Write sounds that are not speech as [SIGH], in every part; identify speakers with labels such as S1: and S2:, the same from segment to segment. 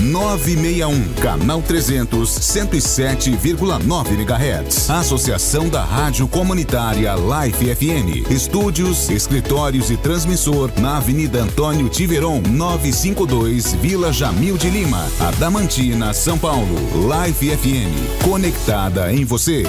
S1: 961, canal 300, 107,9 MHz. Associação da Rádio Comunitária Life FM. Estúdios, escritórios e transmissor na Avenida Antônio Tiveron, 952, Vila Jamil de Lima, Adamantina, São Paulo. Life FM, conectada em você.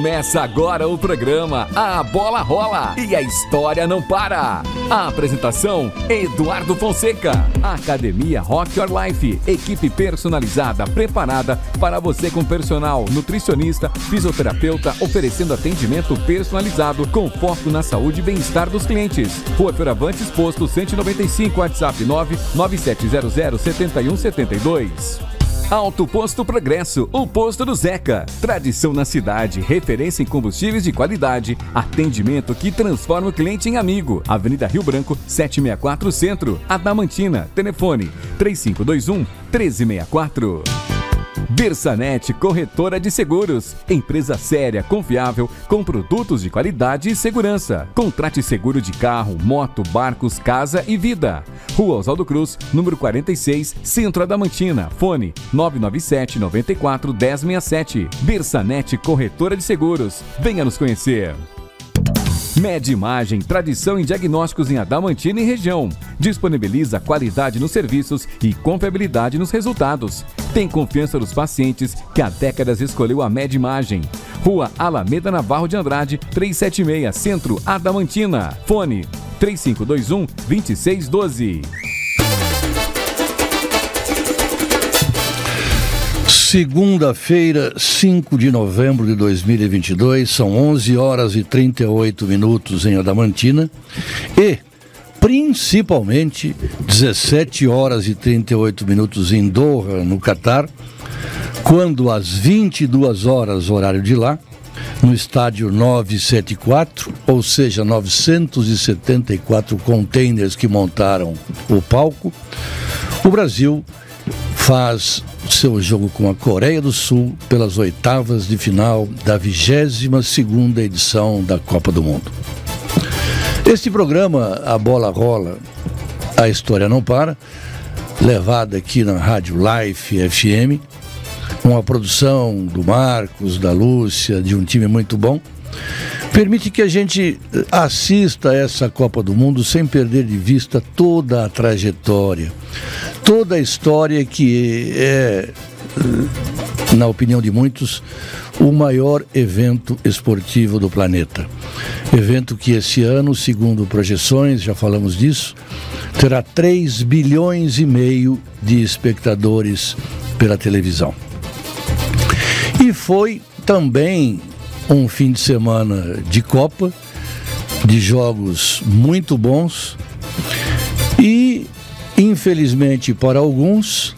S2: Começa agora o programa A Bola Rola e a história não para. A apresentação: Eduardo Fonseca. Academia Rock Your Life. Equipe personalizada preparada para você com personal, nutricionista, fisioterapeuta, oferecendo atendimento personalizado com foco na saúde e bem-estar dos clientes. Rua Feravantes Posto 195, WhatsApp 99700 7172. Alto Posto Progresso, o posto do Zeca. Tradição na cidade, referência em combustíveis de qualidade, atendimento que transforma o cliente em amigo. Avenida Rio Branco, 764 Centro, Adamantina. Telefone 3521 1364. Bersanet Corretora de Seguros. Empresa séria, confiável, com produtos de qualidade e segurança. Contrate seguro de carro, moto, barcos, casa e vida. Rua Oswaldo Cruz, número 46, Centro Adamantina. Fone 997 94 1067. Bersanet Corretora de Seguros. Venha nos conhecer. Med Imagem, tradição em diagnósticos em Adamantina e região. Disponibiliza qualidade nos serviços e confiabilidade nos resultados. Tem confiança dos pacientes que há décadas escolheu a Med Imagem. Rua Alameda Navarro de Andrade, 376, Centro Adamantina. Fone 3521 2612.
S3: Segunda-feira, 5 de novembro de 2022, são 11 horas e 38 minutos em Adamantina. E, principalmente, 17 horas e 38 minutos em Doha, no Catar, quando às 22 horas, horário de lá, no estádio 974, ou seja, 974 containers que montaram o palco, o Brasil faz seu jogo com a Coreia do Sul pelas oitavas de final da 22 segunda edição da Copa do Mundo. Este programa, A Bola Rola, A História Não Para, levado aqui na Rádio Life FM, uma produção do Marcos, da Lúcia, de um time muito bom, permite que a gente assista a essa Copa do Mundo sem perder de vista toda a trajetória, toda a história que é, na opinião de muitos, o maior evento esportivo do planeta. Evento que esse ano, segundo projeções, já falamos disso, terá 3 bilhões e meio de espectadores pela televisão. E foi também um fim de semana de Copa, de jogos muito bons e, infelizmente para alguns,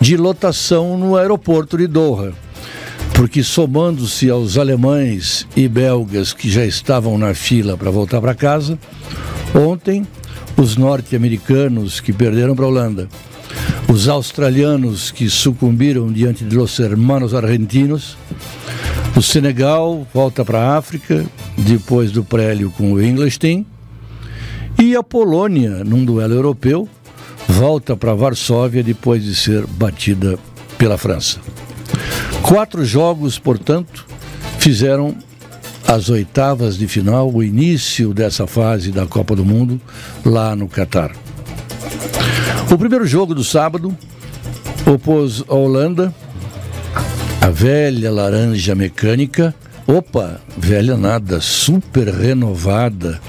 S3: de lotação no aeroporto de Doha. Porque, somando-se aos alemães e belgas que já estavam na fila para voltar para casa, ontem os norte-americanos que perderam para a Holanda, os australianos que sucumbiram diante de los hermanos argentinos, o Senegal volta para a África, depois do prélio com o Ingolstadt. E a Polônia, num duelo europeu, volta para Varsóvia depois de ser batida pela França. Quatro jogos, portanto, fizeram as oitavas de final, o início dessa fase da Copa do Mundo lá no Catar. O primeiro jogo do sábado opôs a Holanda a velha laranja mecânica, opa, velha nada, super renovada,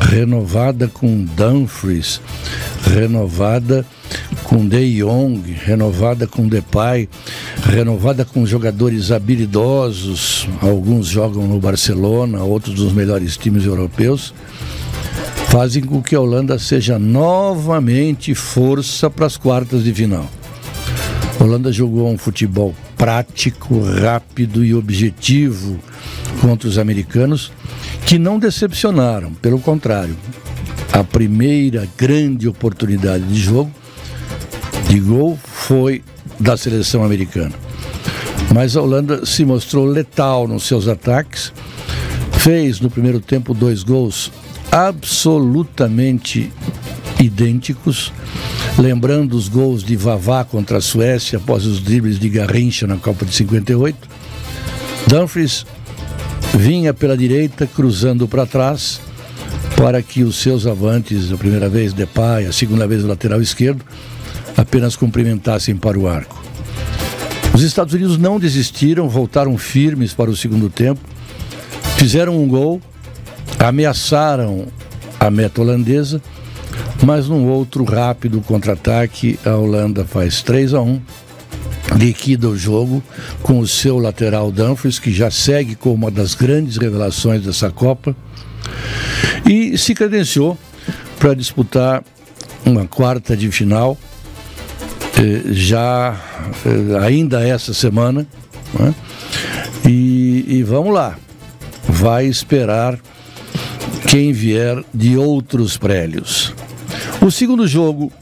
S3: renovada com Dumfries, renovada com De Jong, renovada com Depay, renovada com jogadores habilidosos, alguns jogam no Barcelona, outros dos melhores times europeus, fazem com que a Holanda seja novamente força para as quartas de final. A Holanda jogou um futebol prático, rápido e objetivo contra os americanos, que não decepcionaram, pelo contrário. A primeira grande oportunidade de jogo, de gol, foi da seleção americana. Mas a Holanda se mostrou letal nos seus ataques, fez no primeiro tempo dois gols absolutamente idênticos, lembrando os gols de Vavá contra a Suécia após os dribles de Garrincha na Copa de 58. Dumfries vinha pela direita, cruzando para trás, para que os seus avantes, a primeira vez Depay, a segunda vez o lateral esquerdo, apenas cumprimentassem para o arco. Os Estados Unidos não desistiram, voltaram firmes para o segundo tempo, fizeram um gol, ameaçaram a meta holandesa, mas num outro rápido contra-ataque, a Holanda faz 3 a 1 liquida o jogo com o seu lateral Dumfries, que já segue como uma das grandes revelações dessa Copa, e se credenciou para disputar uma quarta de final eh, já eh, ainda essa semana. Né? E, e vamos lá, vai esperar quem vier de outros prélios. O segundo jogo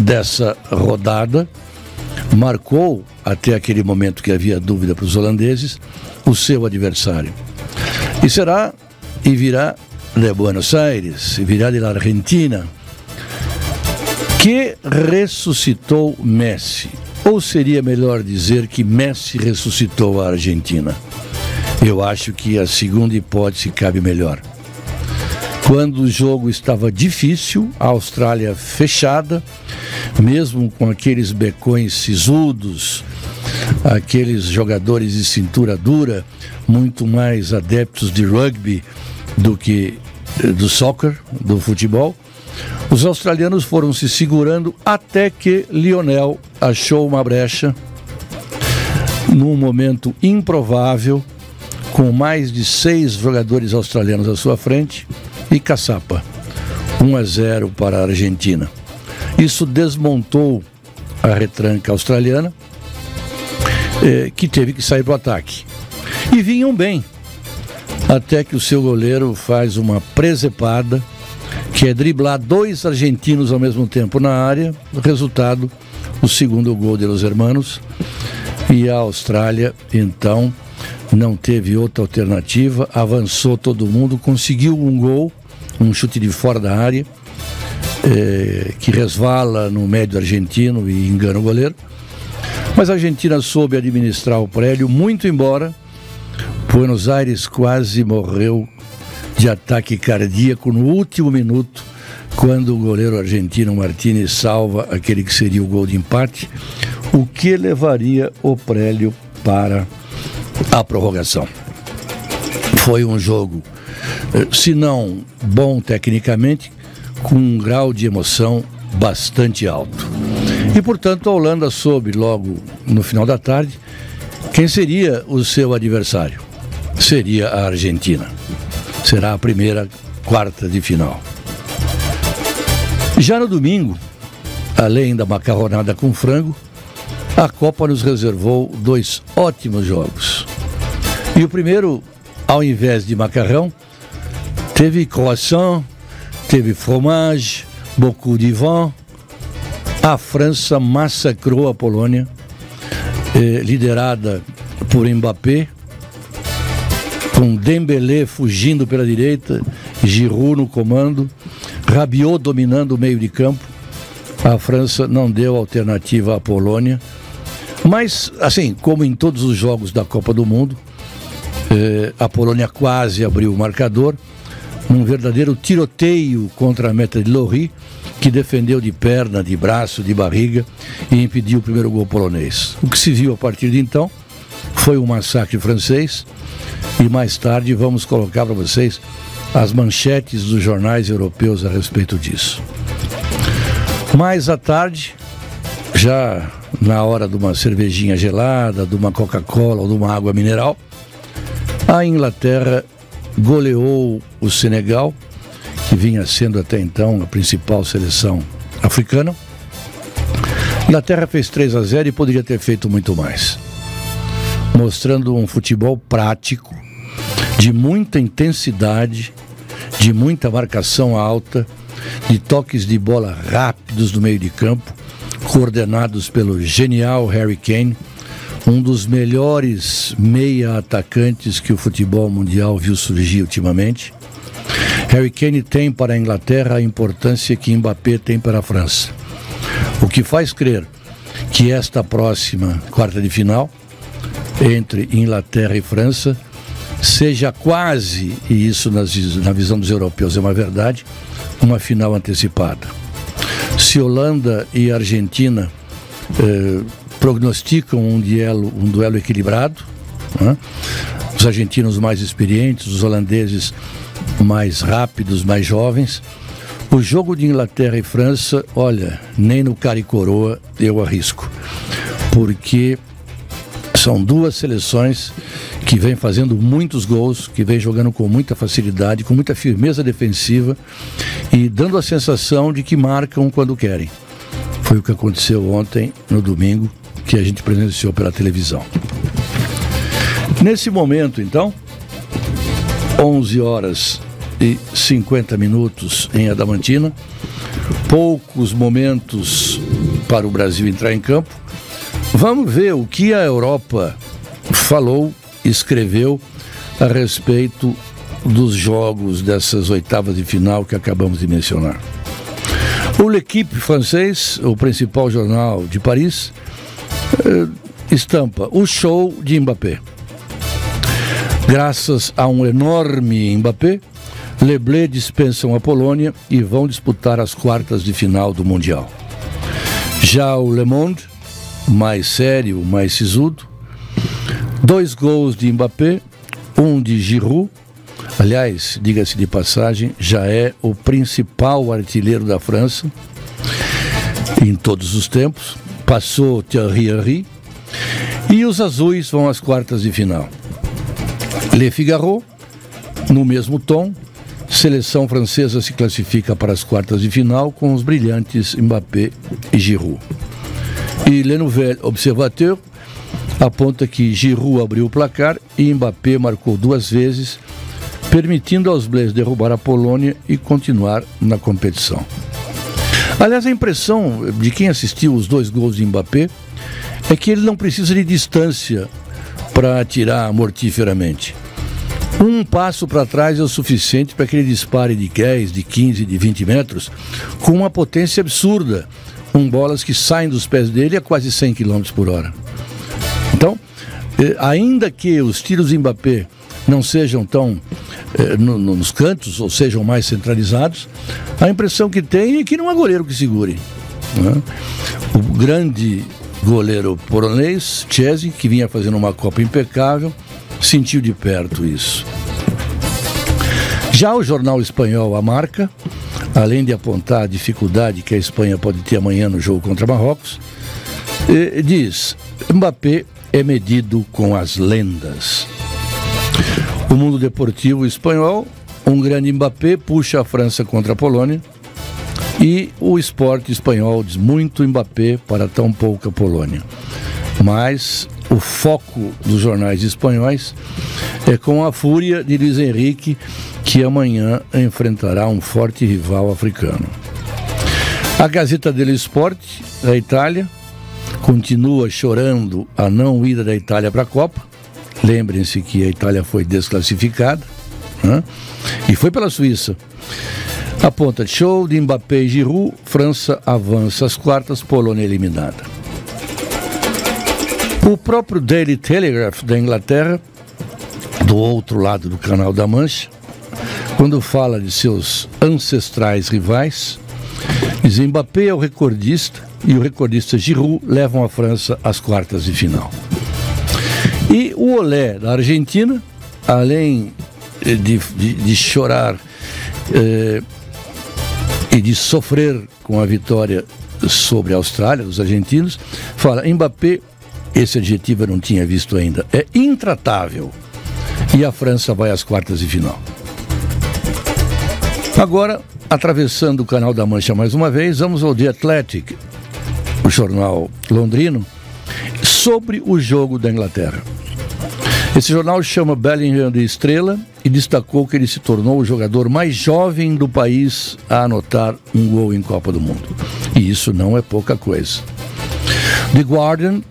S3: dessa rodada marcou, até aquele momento que havia dúvida para os holandeses, o seu adversário. E será e virá de Buenos Aires, e virá de la Argentina, que ressuscitou Messi. Ou seria melhor dizer que Messi ressuscitou a Argentina? Eu acho que a segunda hipótese cabe melhor. Quando o jogo estava difícil, a Austrália fechada, mesmo com aqueles becões sisudos, aqueles jogadores de cintura dura, muito mais adeptos de rugby do que eh, do soccer, do futebol, os australianos foram se segurando até que Lionel achou uma brecha num momento improvável, com mais de seis jogadores australianos à sua frente e caçapa. 1 a 0 para a Argentina. Isso desmontou a retranca australiana, eh, que teve que sair para o ataque. E vinham bem, até que o seu goleiro faz uma presepada que é driblar dois argentinos ao mesmo tempo na área. Resultado, o segundo gol de Los Hermanos. E a Austrália, então, não teve outra alternativa, avançou todo mundo, conseguiu um gol, um chute de fora da área, é, que resvala no médio argentino e engana o goleiro. Mas a Argentina soube administrar o prédio, muito embora Buenos Aires quase morreu de ataque cardíaco no último minuto, quando o goleiro argentino Martinez salva aquele que seria o gol de empate, o que levaria o Prélio para a prorrogação. Foi um jogo, eh, se não bom tecnicamente, com um grau de emoção bastante alto. E portanto a Holanda soube logo no final da tarde quem seria o seu adversário. Seria a Argentina será a primeira quarta de final. Já no domingo, além da macarronada com frango, a Copa nos reservou dois ótimos jogos. E o primeiro, ao invés de macarrão, teve croissant, teve fromage, beaucoup de vin. A França massacrou a Polônia, eh, liderada por Mbappé, com Dembélé fugindo pela direita, Giroud no comando, Rabiot dominando o meio de campo. A França não deu alternativa à Polônia. Mas, assim, como em todos os jogos da Copa do Mundo, eh, a Polônia quase abriu o marcador, num verdadeiro tiroteio contra a meta de Lorry, que defendeu de perna, de braço, de barriga e impediu o primeiro gol polonês. O que se viu a partir de então foi um massacre francês e mais tarde vamos colocar para vocês as manchetes dos jornais europeus a respeito disso. Mais à tarde, já na hora de uma cervejinha gelada, de uma Coca-Cola ou de uma água mineral, a Inglaterra goleou o Senegal, que vinha sendo até então a principal seleção africana. A Inglaterra fez 3 a 0 e poderia ter feito muito mais, mostrando um futebol prático, de muita intensidade, de muita marcação alta, de toques de bola rápidos no meio de campo, coordenados pelo genial Harry Kane, um dos melhores meia atacantes que o futebol mundial viu surgir ultimamente. Harry Kane tem para a Inglaterra a importância que Mbappé tem para a França. O que faz crer que esta próxima quarta de final entre Inglaterra e França seja quase, e isso nas, na visão dos europeus é uma verdade, uma final antecipada. Se Holanda e Argentina eh, prognosticam um duelo, um duelo equilibrado, né? os argentinos mais experientes, os holandeses mais rápidos, mais jovens, o jogo de Inglaterra e França, olha, nem no cara e coroa eu arrisco, porque são duas seleções que vêm fazendo muitos gols, que vêm jogando com muita facilidade, com muita firmeza defensiva e dando a sensação de que marcam quando querem. Foi o que aconteceu ontem, no domingo, que a gente presenciou pela televisão. Nesse momento, então, 11 horas e 50 minutos em Adamantina, poucos momentos para o Brasil entrar em campo. Vamos ver o que a Europa falou, escreveu a respeito dos jogos dessas oitavas de final que acabamos de mencionar. O L'Equipe francês, o principal jornal de Paris, eh, estampa o show de Mbappé. Graças a um enorme Mbappé, Leblé dispensam a Polônia e vão disputar as quartas de final do Mundial. Já o Le Monde, mais sério, mais sisudo, dois gols de Mbappé, um de Giroud, aliás, diga-se de passagem, já é o principal artilheiro da França em todos os tempos, passou Thierry Henry, e os azuis vão às quartas de final. Le Figaro, no mesmo tom, Seleção francesa se classifica para as quartas de final com os brilhantes Mbappé e Giroud. E Le Nouvel Observateur aponta que Giroud abriu o placar e Mbappé marcou duas vezes, permitindo aos Bleus derrubar a Polônia e continuar na competição. Aliás, a impressão de quem assistiu os dois gols de Mbappé é que ele não precisa de distância para atirar mortiferamente. Um passo para trás é o suficiente para que ele dispare de 10, de 15, de 20 metros com uma potência absurda, com bolas que saem dos pés dele a quase 100 km por hora. Então, eh, ainda que os tiros de Mbappé não sejam tão eh, no, nos cantos ou sejam mais centralizados, a impressão que tem é que não há goleiro que segure. Né? O grande goleiro polonês, Chesney, que vinha fazendo uma Copa impecável, sentiu de perto isso. Já o jornal espanhol A Marca, além de apontar a dificuldade que a Espanha pode ter amanhã no jogo contra Marrocos, eh, diz: Mbappé é medido com as lendas. O mundo deportivo espanhol, um grande Mbappé puxa a França contra a Polônia. E o esporte espanhol diz muito Mbappé para tão pouca Polônia. Mas o foco dos jornais espanhóis é com a fúria de Luiz Henrique, que amanhã enfrentará um forte rival africano. A Gazeta dello Sport, da Itália, continua chorando a não ida da Itália para a Copa. Lembrem-se que a Itália foi desclassificada né? e foi pela Suíça. Aponta show de Mbappé e Giroud, França avança às quartas, Polônia eliminada. O próprio Daily Telegraph da Inglaterra, do outro lado do Canal da Mancha, quando fala de seus ancestrais rivais, diz Mbappé é o recordista e o recordista Giroud levam a França às quartas de final. E o Olé da Argentina, além de, de, de chorar eh, e de sofrer com a vitória sobre a Austrália, dos argentinos, fala Mbappé esse adjetivo eu não tinha visto ainda. É intratável. E a França vai às quartas de final. Agora, atravessando o Canal da Mancha mais uma vez, vamos ao The Athletic, o jornal londrino, sobre o jogo da Inglaterra. Esse jornal chama Bellingham de estrela e destacou que ele se tornou o jogador mais jovem do país a anotar um gol em Copa do Mundo. E isso não é pouca coisa. The Guardian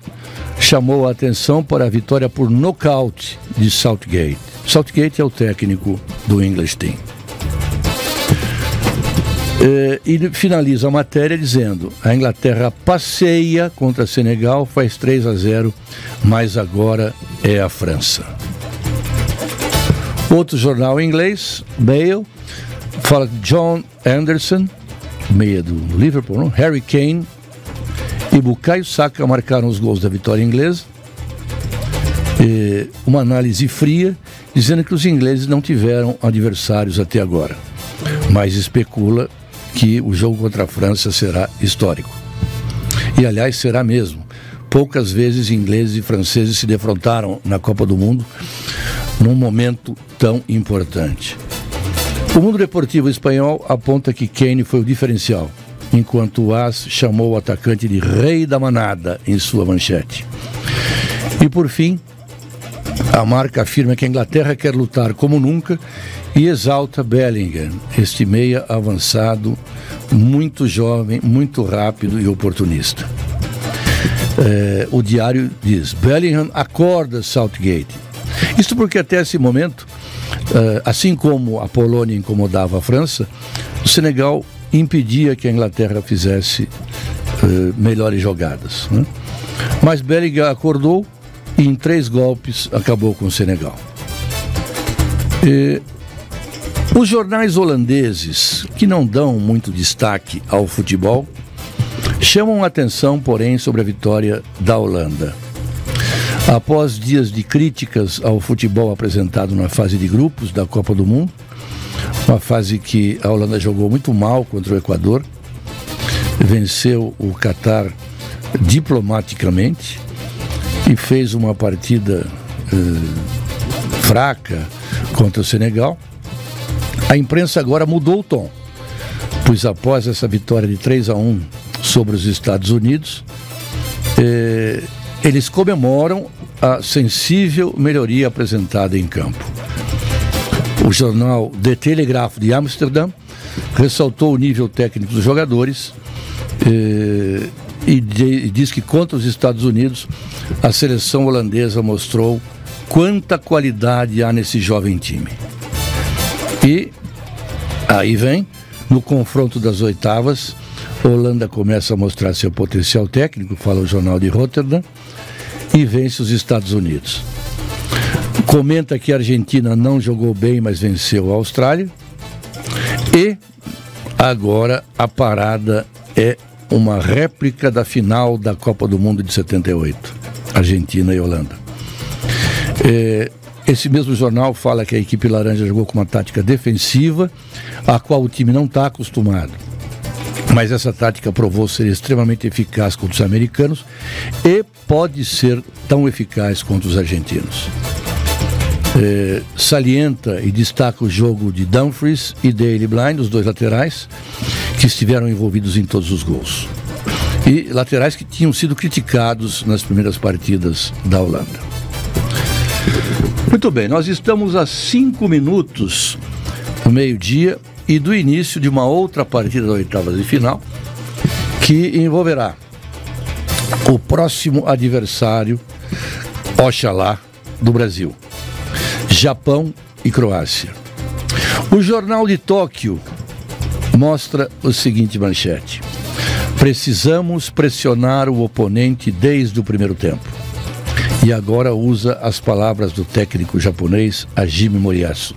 S3: chamou a atenção para a vitória por nocaute de Southgate. Southgate é o técnico do English Team. Eh, e finaliza a matéria dizendo: a Inglaterra passeia contra Senegal, faz 3 a 0, mas agora é a França. Outro jornal inglês, Mail, fala que John Anderson, meia do Liverpool, não? Harry Kane e Bukayo Saka marcaram os gols da vitória inglesa. E uma análise fria dizendo que os ingleses não tiveram adversários até agora, mas especula que o jogo contra a França será histórico. E aliás, será mesmo. Poucas vezes ingleses e franceses se defrontaram na Copa do Mundo num momento tão importante. O mundo deportivo espanhol aponta que Kane foi o diferencial, enquanto o AS chamou o atacante de rei da manada em sua manchete. E por fim, a marca afirma que a Inglaterra quer lutar como nunca e exalta Bellingham, este meia avançado, muito jovem, muito rápido e oportunista. É, o diário diz: Bellingham acorda Southgate. Isto porque até esse momento, é, assim como a Polônia incomodava a França, o Senegal impedia que a Inglaterra fizesse é, melhores jogadas. Né? Mas Bellingham acordou e em três golpes acabou com o Senegal. E, os jornais holandeses, que não dão muito destaque ao futebol, chamam atenção, porém, sobre a vitória da Holanda. Após dias de críticas ao futebol apresentado na fase de grupos da Copa do Mundo, uma fase que a Holanda jogou muito mal contra o Equador, venceu o Catar diplomaticamente e fez uma partida eh, fraca contra o Senegal. A imprensa agora mudou o tom, pois após essa vitória de 3 a 1 sobre os Estados Unidos, eh, eles comemoram a sensível melhoria apresentada em campo. O jornal The Telegraph de Amsterdã ressaltou o nível técnico dos jogadores eh, e, e diz que contra os Estados Unidos a seleção holandesa mostrou quanta qualidade há nesse jovem time. E aí vem, no confronto das oitavas, Holanda começa a mostrar seu potencial técnico, fala o jornal de Rotterdam, e vence os Estados Unidos. Comenta que a Argentina não jogou bem, mas venceu a Austrália. E agora a parada é uma réplica da final da Copa do Mundo de 78, Argentina e Holanda. É, esse mesmo jornal fala que a equipe laranja jogou com uma tática defensiva, a qual o time não está acostumado. Mas essa tática provou ser extremamente eficaz contra os americanos e pode ser tão eficaz contra os argentinos. É, salienta e destaca o jogo de Dumfries e Daily Blind, os dois laterais, que estiveram envolvidos em todos os gols. E laterais que tinham sido criticados nas primeiras partidas da Holanda. Muito bem, nós estamos a cinco minutos do meio-dia e do início de uma outra partida da oitava de final que envolverá o próximo adversário, Oxalá, do Brasil, Japão e Croácia. O Jornal de Tóquio mostra o seguinte manchete: Precisamos pressionar o oponente desde o primeiro tempo e agora usa as palavras do técnico japonês Hajime Moriyasu.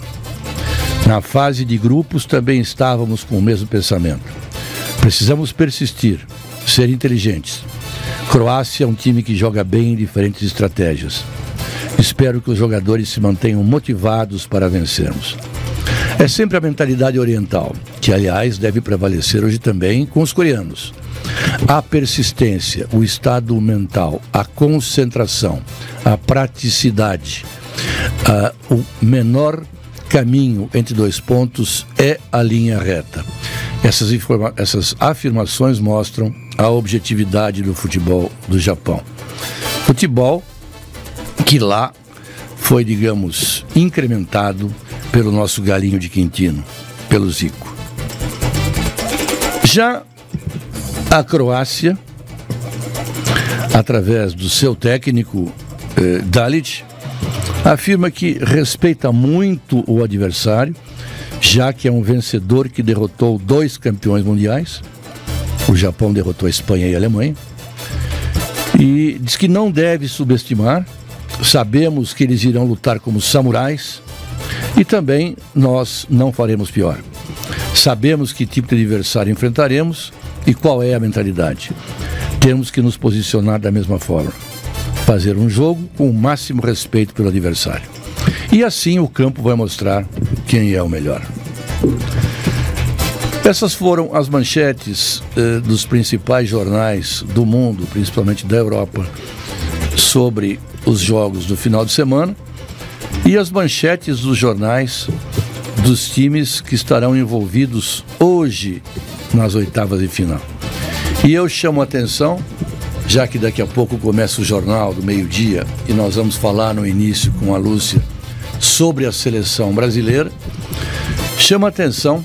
S3: Na fase de grupos também estávamos com o mesmo pensamento. Precisamos persistir, ser inteligentes. Croácia é um time que joga bem em diferentes estratégias. Espero que os jogadores se mantenham motivados para vencermos. É sempre a mentalidade oriental, que aliás deve prevalecer hoje também com os coreanos. A persistência, o estado mental, a concentração, a praticidade, o menor caminho entre dois pontos é a linha reta. Essas, essas afirmações mostram a objetividade do futebol do Japão. Futebol que lá foi, digamos, incrementado pelo nosso galinho de Quintino, pelo Zico. Já a Croácia, através do seu técnico eh, Dalit, afirma que respeita muito o adversário, já que é um vencedor que derrotou dois campeões mundiais. O Japão derrotou a Espanha e a Alemanha. E diz que não deve subestimar. Sabemos que eles irão lutar como samurais e também nós não faremos pior. Sabemos que tipo de adversário enfrentaremos e qual é a mentalidade. Temos que nos posicionar da mesma forma. Fazer um jogo com o máximo respeito pelo adversário. E assim o campo vai mostrar quem é o melhor. Essas foram as manchetes eh, dos principais jornais do mundo, principalmente da Europa, sobre os jogos do final de semana e as manchetes dos jornais dos times que estarão envolvidos hoje nas oitavas de final. E eu chamo a atenção, já que daqui a pouco começa o jornal do meio-dia e nós vamos falar no início com a Lúcia sobre a seleção brasileira, chama a atenção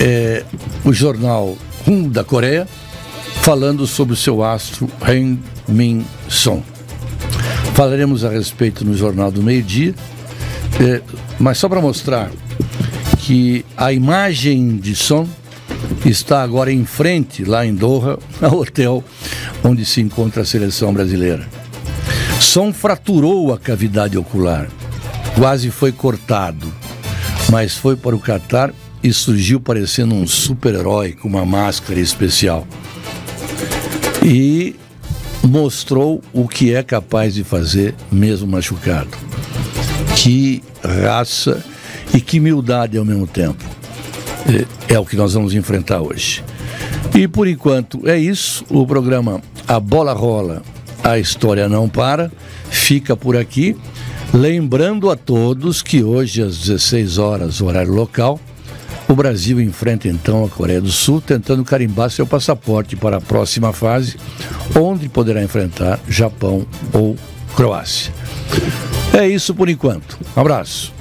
S3: é, o jornal Hum da Coreia falando sobre o seu astro Ren Min Son. Falaremos a respeito no Jornal do Meio Dia, é, mas só para mostrar que a imagem de Son está agora em frente, lá em Doha, [LAUGHS] ao hotel onde se encontra a seleção brasileira. Son fraturou a cavidade ocular, quase foi cortado, mas foi para o Catar e surgiu parecendo um super-herói com uma máscara especial. E mostrou o que é capaz de fazer mesmo machucado. Que raça e que humildade ao mesmo tempo. É, é o que nós vamos enfrentar hoje. E por enquanto é isso. O programa A Bola Rola, a história não para, fica por aqui. Lembrando a todos que hoje às 16 horas, horário local, o Brasil enfrenta então a Coreia do Sul, tentando carimbar seu passaporte para a próxima fase, onde poderá enfrentar Japão ou Croácia. É isso por enquanto. Um abraço.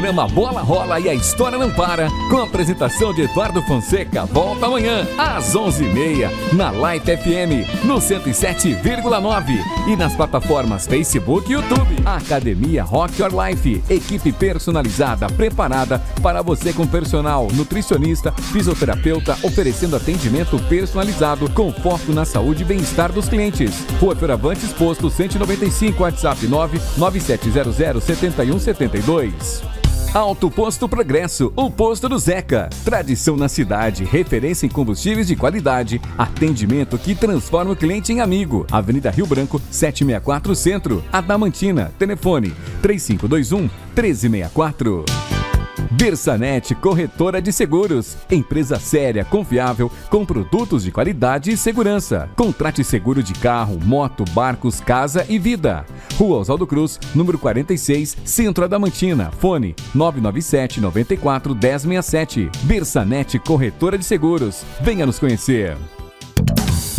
S2: Programa Bola Rola e a História Não Para, com a apresentação de Eduardo Fonseca, volta amanhã às 11h30 na Light FM, no 107,9 e nas plataformas Facebook e YouTube. Academia Rock Your Life, equipe personalizada preparada para você com personal, nutricionista, fisioterapeuta, oferecendo atendimento personalizado com foco na saúde e bem-estar dos clientes. Rua Fioravantes, posto 195, WhatsApp 99700 7172. Alto Posto Progresso, o posto do Zeca. Tradição na cidade, referência em combustíveis de qualidade, atendimento que transforma o cliente em amigo. Avenida Rio Branco, 764 Centro, Adamantina. Telefone 3521 1364. Bersanet Corretora de Seguros. Empresa séria, confiável, com produtos de qualidade e segurança. Contrate seguro de carro, moto, barcos, casa e vida. Rua Oswaldo Cruz, número 46, Centro Adamantina. Fone 997 94 1067. Bersanet Corretora de Seguros. Venha nos conhecer.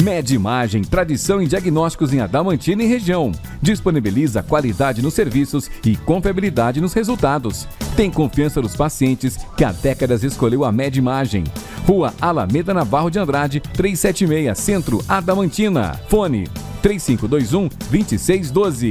S2: Med Imagem, tradição em diagnósticos em Adamantina e região. Disponibiliza qualidade nos serviços e confiabilidade nos resultados. Tem confiança dos pacientes que há décadas escolheu a Med Imagem. Rua Alameda Navarro de Andrade, 376, Centro Adamantina. Fone 3521 2612.